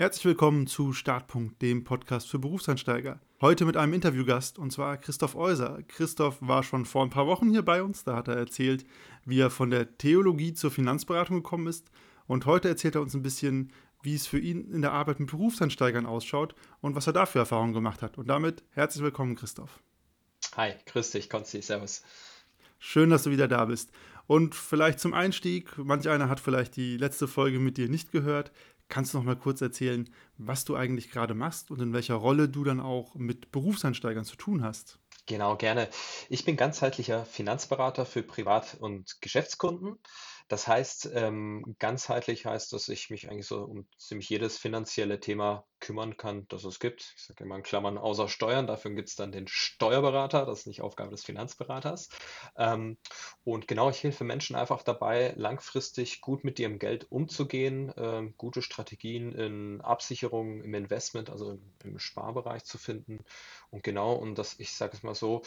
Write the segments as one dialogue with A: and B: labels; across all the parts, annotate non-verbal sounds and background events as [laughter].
A: Herzlich willkommen zu Startpunkt, dem Podcast für Berufseinsteiger. Heute mit einem Interviewgast und zwar Christoph Euser. Christoph war schon vor ein paar Wochen hier bei uns, da hat er erzählt, wie er von der Theologie zur Finanzberatung gekommen ist. Und heute erzählt er uns ein bisschen, wie es für ihn in der Arbeit mit Berufseinsteigern ausschaut und was er da für Erfahrungen gemacht hat. Und damit herzlich willkommen, Christoph.
B: Hi, grüß dich, Konsti, servus.
A: Schön, dass du wieder da bist. Und vielleicht zum Einstieg, manch einer hat vielleicht die letzte Folge mit dir nicht gehört. Kannst du noch mal kurz erzählen, was du eigentlich gerade machst und in welcher Rolle du dann auch mit Berufseinsteigern zu tun hast?
B: Genau, gerne. Ich bin ganzheitlicher Finanzberater für Privat- und Geschäftskunden. Das heißt, ähm, ganzheitlich heißt, dass ich mich eigentlich so um ziemlich jedes finanzielle Thema kümmern kann, das es gibt. Ich sage immer in Klammern außer Steuern, dafür gibt es dann den Steuerberater, das ist nicht Aufgabe des Finanzberaters. Ähm, und genau, ich helfe Menschen einfach dabei, langfristig gut mit ihrem Geld umzugehen, ähm, gute Strategien in Absicherung, im Investment, also im, im Sparbereich zu finden. Und genau, und das, ich sage es mal so,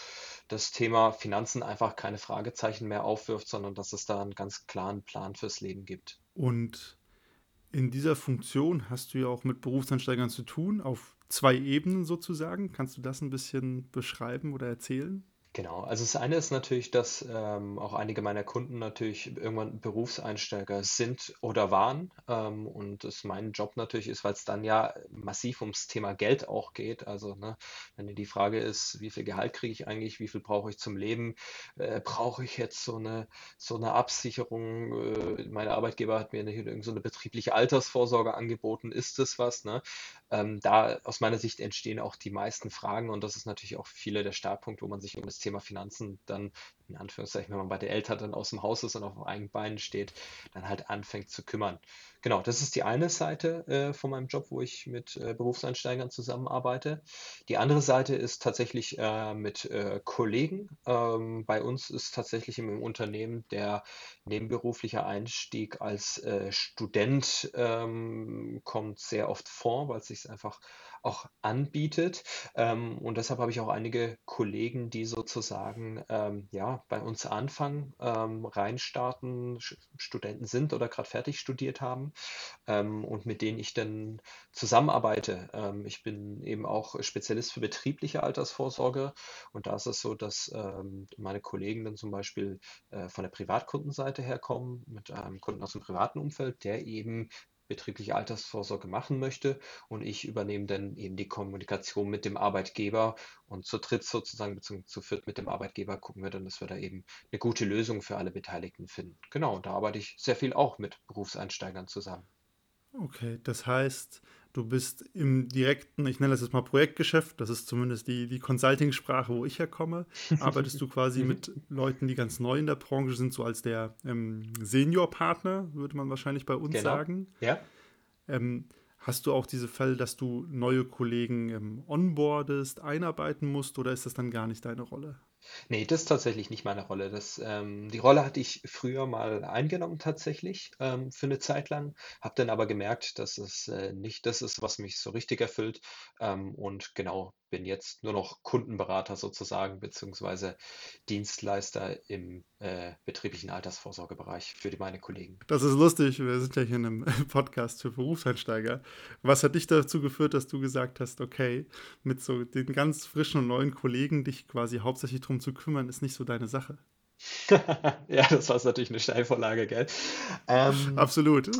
B: das Thema Finanzen einfach keine Fragezeichen mehr aufwirft, sondern dass es da einen ganz klaren Plan fürs Leben gibt.
A: Und in dieser Funktion hast du ja auch mit Berufseinsteigern zu tun, auf zwei Ebenen sozusagen. Kannst du das ein bisschen beschreiben oder erzählen?
B: Genau, also das eine ist natürlich, dass ähm, auch einige meiner Kunden natürlich irgendwann Berufseinsteiger sind oder waren. Ähm, und es mein Job natürlich ist, weil es dann ja massiv ums Thema Geld auch geht. Also ne, wenn die Frage ist, wie viel Gehalt kriege ich eigentlich, wie viel brauche ich zum Leben, äh, brauche ich jetzt so eine, so eine Absicherung? Äh, mein Arbeitgeber hat mir eine, so eine betriebliche Altersvorsorge angeboten. Ist das was? Ne? Ähm, da aus meiner Sicht entstehen auch die meisten Fragen und das ist natürlich auch viele der Startpunkt, wo man sich um das Thema Finanzen dann, in Anführungszeichen, wenn man bei der Eltern dann aus dem Haus ist und auf eigenen Beinen steht, dann halt anfängt zu kümmern. Genau, das ist die eine Seite äh, von meinem Job, wo ich mit äh, Berufseinsteigern zusammenarbeite. Die andere Seite ist tatsächlich äh, mit äh, Kollegen. Ähm, bei uns ist tatsächlich im Unternehmen der nebenberufliche Einstieg als äh, Student ähm, kommt sehr oft vor, weil es sich einfach auch anbietet. Ähm, und deshalb habe ich auch einige Kollegen, die sozusagen ähm, ja, bei uns anfangen, ähm, reinstarten, Studenten sind oder gerade fertig studiert haben ähm, und mit denen ich dann zusammenarbeite. Ähm, ich bin eben auch Spezialist für betriebliche Altersvorsorge und da ist es so, dass ähm, meine Kollegen dann zum Beispiel äh, von der Privatkundenseite herkommen, mit einem Kunden aus dem privaten Umfeld, der eben betriebliche Altersvorsorge machen möchte und ich übernehme dann eben die Kommunikation mit dem Arbeitgeber und zu dritt sozusagen beziehungsweise zu viert mit dem Arbeitgeber gucken wir dann, dass wir da eben eine gute Lösung für alle Beteiligten finden. Genau, und da arbeite ich sehr viel auch mit Berufseinsteigern zusammen.
A: Okay, das heißt, du bist im direkten, ich nenne das jetzt mal Projektgeschäft, das ist zumindest die, die Consulting-Sprache, wo ich herkomme, [laughs] arbeitest du quasi mhm. mit Leuten, die ganz neu in der Branche sind, so als der ähm, Senior-Partner, würde man wahrscheinlich bei uns genau. sagen.
B: Ja.
A: Ähm, hast du auch diese Fälle, dass du neue Kollegen ähm, onboardest, einarbeiten musst oder ist das dann gar nicht deine Rolle?
B: Nee, das ist tatsächlich nicht meine Rolle. Das, ähm, die Rolle hatte ich früher mal eingenommen tatsächlich ähm, für eine Zeit lang, habe dann aber gemerkt, dass es äh, nicht das ist, was mich so richtig erfüllt. Ähm, und genau, bin jetzt nur noch Kundenberater sozusagen, beziehungsweise Dienstleister im äh, betrieblichen Altersvorsorgebereich für die, meine Kollegen.
A: Das ist lustig, wir sind ja hier in einem [laughs] Podcast für Berufseinsteiger. Was hat dich dazu geführt, dass du gesagt hast, okay, mit so den ganz frischen und neuen Kollegen dich quasi hauptsächlich darum zu kümmern, ist nicht so deine Sache? [laughs]
B: ja, das war natürlich eine Steilvorlage, gell?
A: Ähm, Absolut.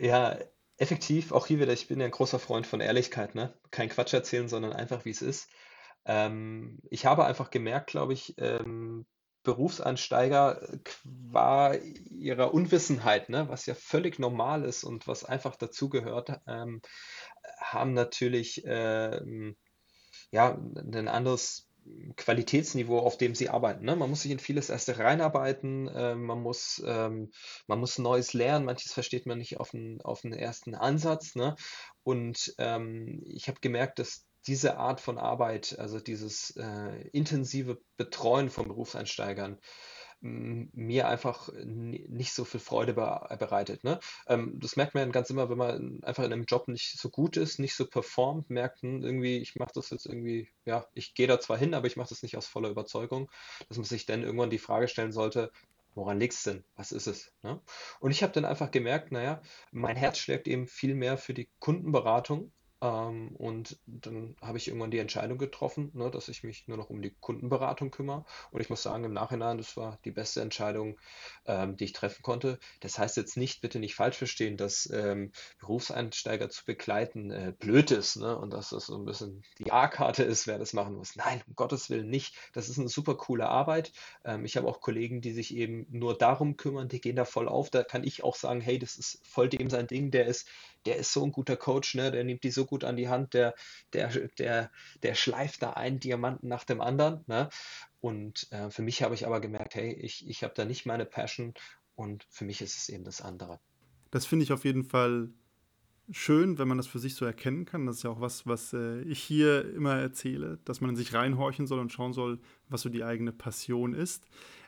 B: Ja, effektiv, auch hier wieder, ich bin ja ein großer Freund von Ehrlichkeit, ne? Kein Quatsch erzählen, sondern einfach, wie es ist. Ähm, ich habe einfach gemerkt, glaube ich, ähm, Berufsansteiger qua ihrer Unwissenheit, ne, was ja völlig normal ist und was einfach dazugehört, ähm, haben natürlich ähm, ja, ein anderes Qualitätsniveau, auf dem sie arbeiten. Ne? Man muss sich in vieles erst reinarbeiten, äh, man muss, ähm, man muss Neues lernen, manches versteht man nicht auf den, auf den ersten Ansatz. Ne? Und ähm, ich habe gemerkt, dass diese Art von Arbeit, also dieses äh, intensive Betreuen von Berufseinsteigern, mir einfach nicht so viel Freude bereitet. Ne? Ähm, das merkt man ganz immer, wenn man einfach in einem Job nicht so gut ist, nicht so performt, merkt hm, irgendwie, ich mache das jetzt irgendwie, ja, ich gehe da zwar hin, aber ich mache das nicht aus voller Überzeugung, dass man sich dann irgendwann die Frage stellen sollte, woran liegt es denn? Was ist es? Ne? Und ich habe dann einfach gemerkt, naja, mein Herz schlägt eben viel mehr für die Kundenberatung ähm, und dann habe ich irgendwann die Entscheidung getroffen, ne, dass ich mich nur noch um die Kundenberatung kümmere. Und ich muss sagen, im Nachhinein, das war die beste Entscheidung, ähm, die ich treffen konnte. Das heißt jetzt nicht, bitte nicht falsch verstehen, dass ähm, Berufseinsteiger zu begleiten äh, blöd ist ne, und dass das so ein bisschen die A-Karte ist, wer das machen muss. Nein, um Gottes Willen nicht. Das ist eine super coole Arbeit. Ähm, ich habe auch Kollegen, die sich eben nur darum kümmern, die gehen da voll auf. Da kann ich auch sagen, hey, das ist voll dem sein Ding, der ist der ist so ein guter Coach, ne? der nimmt die so gut an die Hand, der, der, der, der schleift da einen Diamanten nach dem anderen. Ne? Und äh, für mich habe ich aber gemerkt, hey, ich, ich habe da nicht meine Passion und für mich ist es eben das andere.
A: Das finde ich auf jeden Fall schön, wenn man das für sich so erkennen kann. Das ist ja auch was, was äh, ich hier immer erzähle, dass man in sich reinhorchen soll und schauen soll, was so die eigene Passion ist.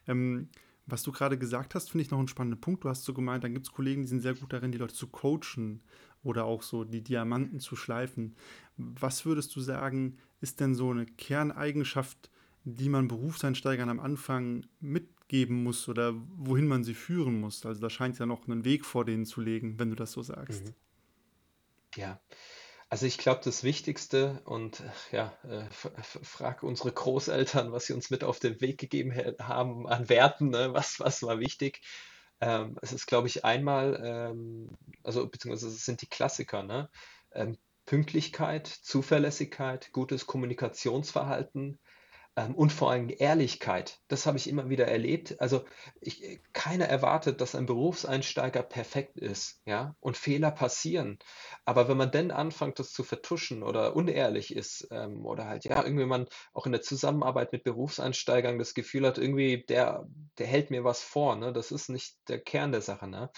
A: Ähm, was du gerade gesagt hast, finde ich noch einen spannenden Punkt. Du hast so gemeint, dann gibt es Kollegen, die sind sehr gut darin, die Leute zu coachen oder auch so die Diamanten zu schleifen. Was würdest du sagen, ist denn so eine Kerneigenschaft, die man Berufseinsteigern am Anfang mitgeben muss oder wohin man sie führen muss? Also da scheint ja noch einen Weg vor denen zu legen, wenn du das so sagst. Mhm.
B: Ja, also ich glaube, das Wichtigste und ja, äh, frag unsere Großeltern, was sie uns mit auf den Weg gegeben haben an Werten, ne? was, was war wichtig. Ähm, es ist, glaube ich, einmal, ähm, also beziehungsweise es sind die Klassiker, ne? Ähm, Pünktlichkeit, Zuverlässigkeit, gutes Kommunikationsverhalten, ähm, und vor allem Ehrlichkeit. Das habe ich immer wieder erlebt. Also ich, keiner erwartet, dass ein Berufseinsteiger perfekt ist, ja, und Fehler passieren. Aber wenn man dann anfängt, das zu vertuschen oder unehrlich ist ähm, oder halt ja irgendwie man auch in der Zusammenarbeit mit Berufseinsteigern das Gefühl hat, irgendwie der der hält mir was vor, ne? Das ist nicht der Kern der Sache, ne?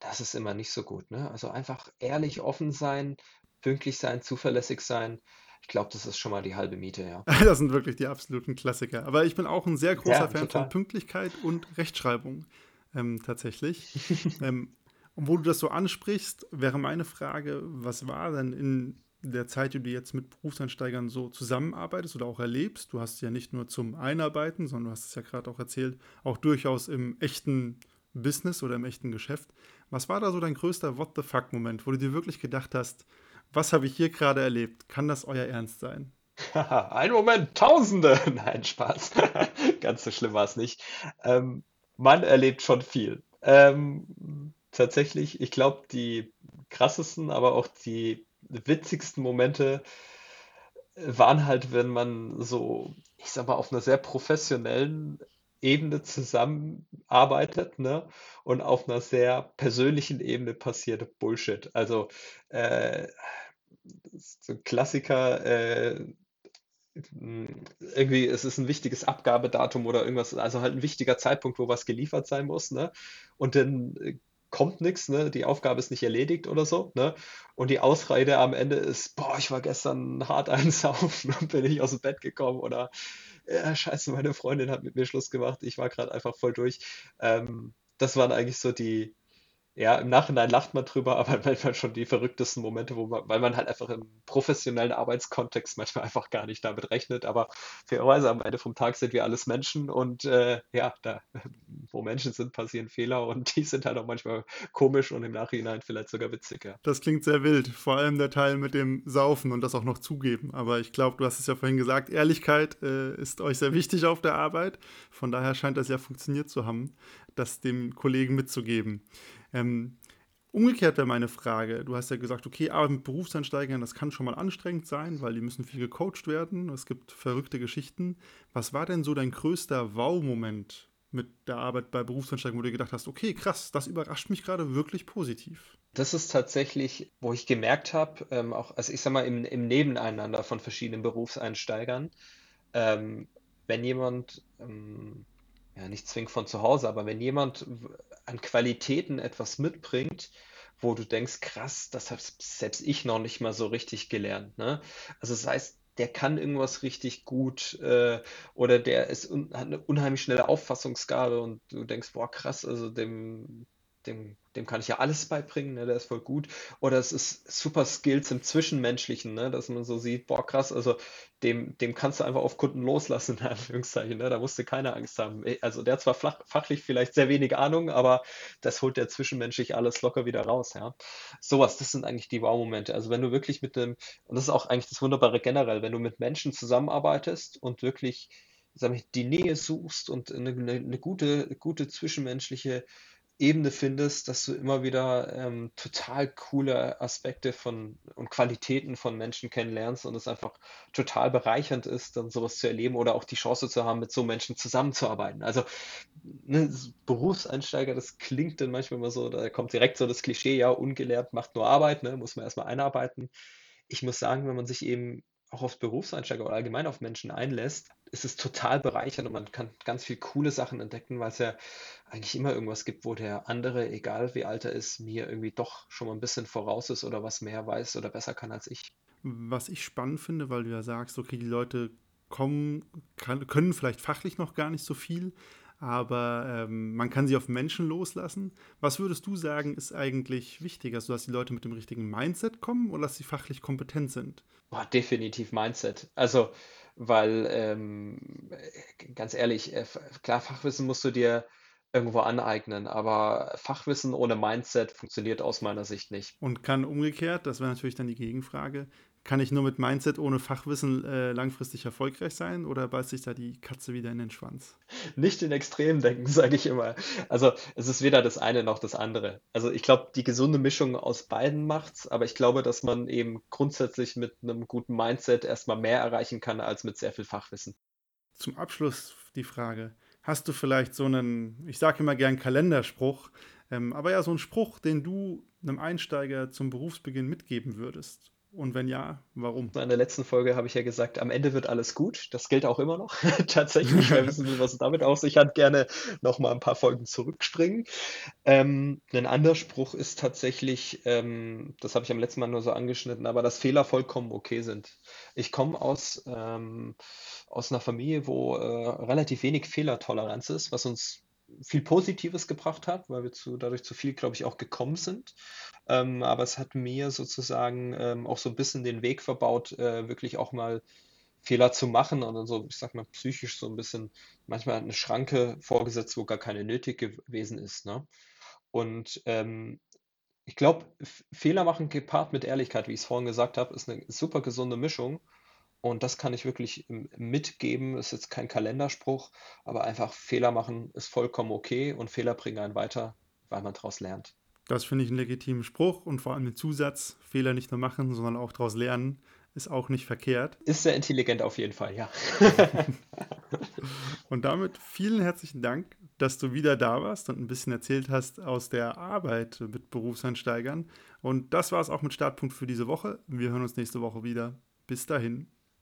B: Das ist immer nicht so gut, ne? Also einfach ehrlich, offen sein, pünktlich sein, zuverlässig sein ich glaube, das ist schon mal die halbe Miete, ja. [laughs]
A: das sind wirklich die absoluten Klassiker. Aber ich bin auch ein sehr großer ja, Fan total. von Pünktlichkeit und Rechtschreibung ähm, tatsächlich. [laughs] ähm, und wo du das so ansprichst, wäre meine Frage, was war denn in der Zeit, die du jetzt mit Berufseinsteigern so zusammenarbeitest oder auch erlebst? Du hast ja nicht nur zum Einarbeiten, sondern du hast es ja gerade auch erzählt, auch durchaus im echten Business oder im echten Geschäft. Was war da so dein größter What the fuck-Moment, wo du dir wirklich gedacht hast, was habe ich hier gerade erlebt? Kann das euer Ernst sein? [laughs]
B: Ein Moment, Tausende! [laughs] Nein, Spaß. [laughs] Ganz so schlimm war es nicht. Ähm, man erlebt schon viel. Ähm, tatsächlich, ich glaube, die krassesten, aber auch die witzigsten Momente waren halt, wenn man so, ich sag mal, auf einer sehr professionellen Ebene zusammenarbeitet, ne? Und auf einer sehr persönlichen Ebene passiert Bullshit. Also äh, so ein Klassiker, äh, irgendwie, es ist ein wichtiges Abgabedatum oder irgendwas, also halt ein wichtiger Zeitpunkt, wo was geliefert sein muss, ne? Und dann äh, kommt nichts, ne? Die Aufgabe ist nicht erledigt oder so, ne? Und die Ausrede am Ende ist, boah, ich war gestern hart [laughs] einsaufen und bin nicht aus dem Bett gekommen oder ja, scheiße, meine Freundin hat mit mir Schluss gemacht, ich war gerade einfach voll durch. Ähm, das waren eigentlich so die, ja, im Nachhinein lacht man drüber, [laughs] aber manchmal schon die verrücktesten Momente, wo man, weil man halt einfach im professionellen Arbeitskontext manchmal einfach gar nicht damit rechnet. Aber fairerweise am Ende vom Tag sind wir alles Menschen und äh, ja, da, [laughs] wo Menschen sind, passieren Fehler und die sind halt auch manchmal komisch und im Nachhinein vielleicht sogar witzig. Ja.
A: Das klingt sehr wild, vor allem der Teil mit dem Saufen und das auch noch zugeben. Aber ich glaube, du hast es ja vorhin gesagt, Ehrlichkeit äh, ist euch sehr wichtig auf der Arbeit. Von daher scheint das ja funktioniert zu haben, das dem Kollegen mitzugeben. Ähm, umgekehrt wäre meine Frage, du hast ja gesagt, okay, aber mit Berufseinsteigern, das kann schon mal anstrengend sein, weil die müssen viel gecoacht werden, es gibt verrückte Geschichten. Was war denn so dein größter Wow-Moment mit der Arbeit bei Berufseinsteigern, wo du gedacht hast, okay, krass, das überrascht mich gerade wirklich positiv?
B: Das ist tatsächlich, wo ich gemerkt habe, ähm, auch, also ich sag mal, im, im Nebeneinander von verschiedenen Berufseinsteigern, ähm, wenn jemand ähm, ja, nicht zwingend von zu Hause, aber wenn jemand an Qualitäten etwas mitbringt, wo du denkst, krass, das habe selbst ich noch nicht mal so richtig gelernt. Ne? Also das heißt, der kann irgendwas richtig gut äh, oder der ist un hat eine unheimlich schnelle Auffassungsgabe und du denkst, boah, krass, also dem, dem, dem kann ich ja alles beibringen, ne, der ist voll gut. Oder es ist super Skills im Zwischenmenschlichen, ne, dass man so sieht, boah, krass, also dem, dem kannst du einfach auf Kunden loslassen, in Anführungszeichen, ne, da musst du keine Angst haben. Eh, also der hat zwar flach, fachlich vielleicht sehr wenig Ahnung, aber das holt der zwischenmenschlich alles locker wieder raus, ja. Sowas, das sind eigentlich die Wow-Momente. Also wenn du wirklich mit einem, und das ist auch eigentlich das Wunderbare generell, wenn du mit Menschen zusammenarbeitest und wirklich sag ich, die Nähe suchst und eine, eine, eine gute, gute zwischenmenschliche Ebene findest, dass du immer wieder ähm, total coole Aspekte von und Qualitäten von Menschen kennenlernst und es einfach total bereichernd ist, dann sowas zu erleben oder auch die Chance zu haben, mit so Menschen zusammenzuarbeiten. Also ne, Berufseinsteiger, das klingt dann manchmal immer so, da kommt direkt so das Klischee, ja, ungelehrt macht nur Arbeit, ne, muss man erstmal einarbeiten. Ich muss sagen, wenn man sich eben auch aufs Berufseinsteiger oder allgemein auf Menschen einlässt, ist es total bereichernd und man kann ganz viel coole Sachen entdecken, weil es ja eigentlich immer irgendwas gibt, wo der andere, egal wie alt er ist, mir irgendwie doch schon mal ein bisschen voraus ist oder was mehr weiß oder besser kann als ich.
A: Was ich spannend finde, weil du ja sagst, okay, die Leute kommen, kann, können vielleicht fachlich noch gar nicht so viel, aber ähm, man kann sie auf Menschen loslassen. Was würdest du sagen, ist eigentlich wichtiger, also, dass die Leute mit dem richtigen Mindset kommen oder dass sie fachlich kompetent sind?
B: Boah, definitiv Mindset. Also, weil ähm, ganz ehrlich, äh, klar, Fachwissen musst du dir irgendwo aneignen, aber Fachwissen ohne Mindset funktioniert aus meiner Sicht nicht.
A: Und kann umgekehrt, das wäre natürlich dann die Gegenfrage, kann ich nur mit Mindset ohne Fachwissen äh, langfristig erfolgreich sein oder beißt sich da die Katze wieder in den Schwanz?
B: Nicht in Extremen denken, [laughs] sage ich immer. Also es ist weder das eine noch das andere. Also ich glaube, die gesunde Mischung aus beiden macht's, aber ich glaube, dass man eben grundsätzlich mit einem guten Mindset erstmal mehr erreichen kann als mit sehr viel Fachwissen.
A: Zum Abschluss die Frage, hast du vielleicht so einen, ich sage immer gern Kalenderspruch, ähm, aber ja so einen Spruch, den du einem Einsteiger zum Berufsbeginn mitgeben würdest? Und wenn ja, warum?
B: In der letzten Folge habe ich ja gesagt, am Ende wird alles gut. Das gilt auch immer noch. [laughs] Tatsächlich, wer wissen will, was es damit auf sich hat, gerne noch mal ein paar Folgen zurückspringen. Ähm, ein anderer Spruch ist tatsächlich, ähm, das habe ich am letzten Mal nur so angeschnitten, aber dass Fehler vollkommen okay sind. Ich komme aus, ähm, aus einer Familie, wo äh, relativ wenig Fehlertoleranz ist, was uns viel Positives gebracht hat, weil wir zu, dadurch zu viel, glaube ich, auch gekommen sind. Ähm, aber es hat mir sozusagen ähm, auch so ein bisschen den Weg verbaut, äh, wirklich auch mal Fehler zu machen und dann so, ich sag mal, psychisch so ein bisschen manchmal eine Schranke vorgesetzt, wo gar keine nötig gewesen ist. Ne? Und ähm, ich glaube, Fehler machen gepaart mit Ehrlichkeit, wie ich es vorhin gesagt habe, ist eine super gesunde Mischung. Und das kann ich wirklich mitgeben. Ist jetzt kein Kalenderspruch, aber einfach Fehler machen ist vollkommen okay und Fehler bringen einen weiter, weil man daraus lernt.
A: Das finde ich einen legitimen Spruch und vor allem den Zusatz, Fehler nicht nur machen, sondern auch daraus lernen, ist auch nicht verkehrt.
B: Ist sehr intelligent auf jeden Fall, ja. [laughs]
A: und damit vielen herzlichen Dank, dass du wieder da warst und ein bisschen erzählt hast aus der Arbeit mit Berufseinsteigern. Und das war es auch mit Startpunkt für diese Woche. Wir hören uns nächste Woche wieder. Bis dahin.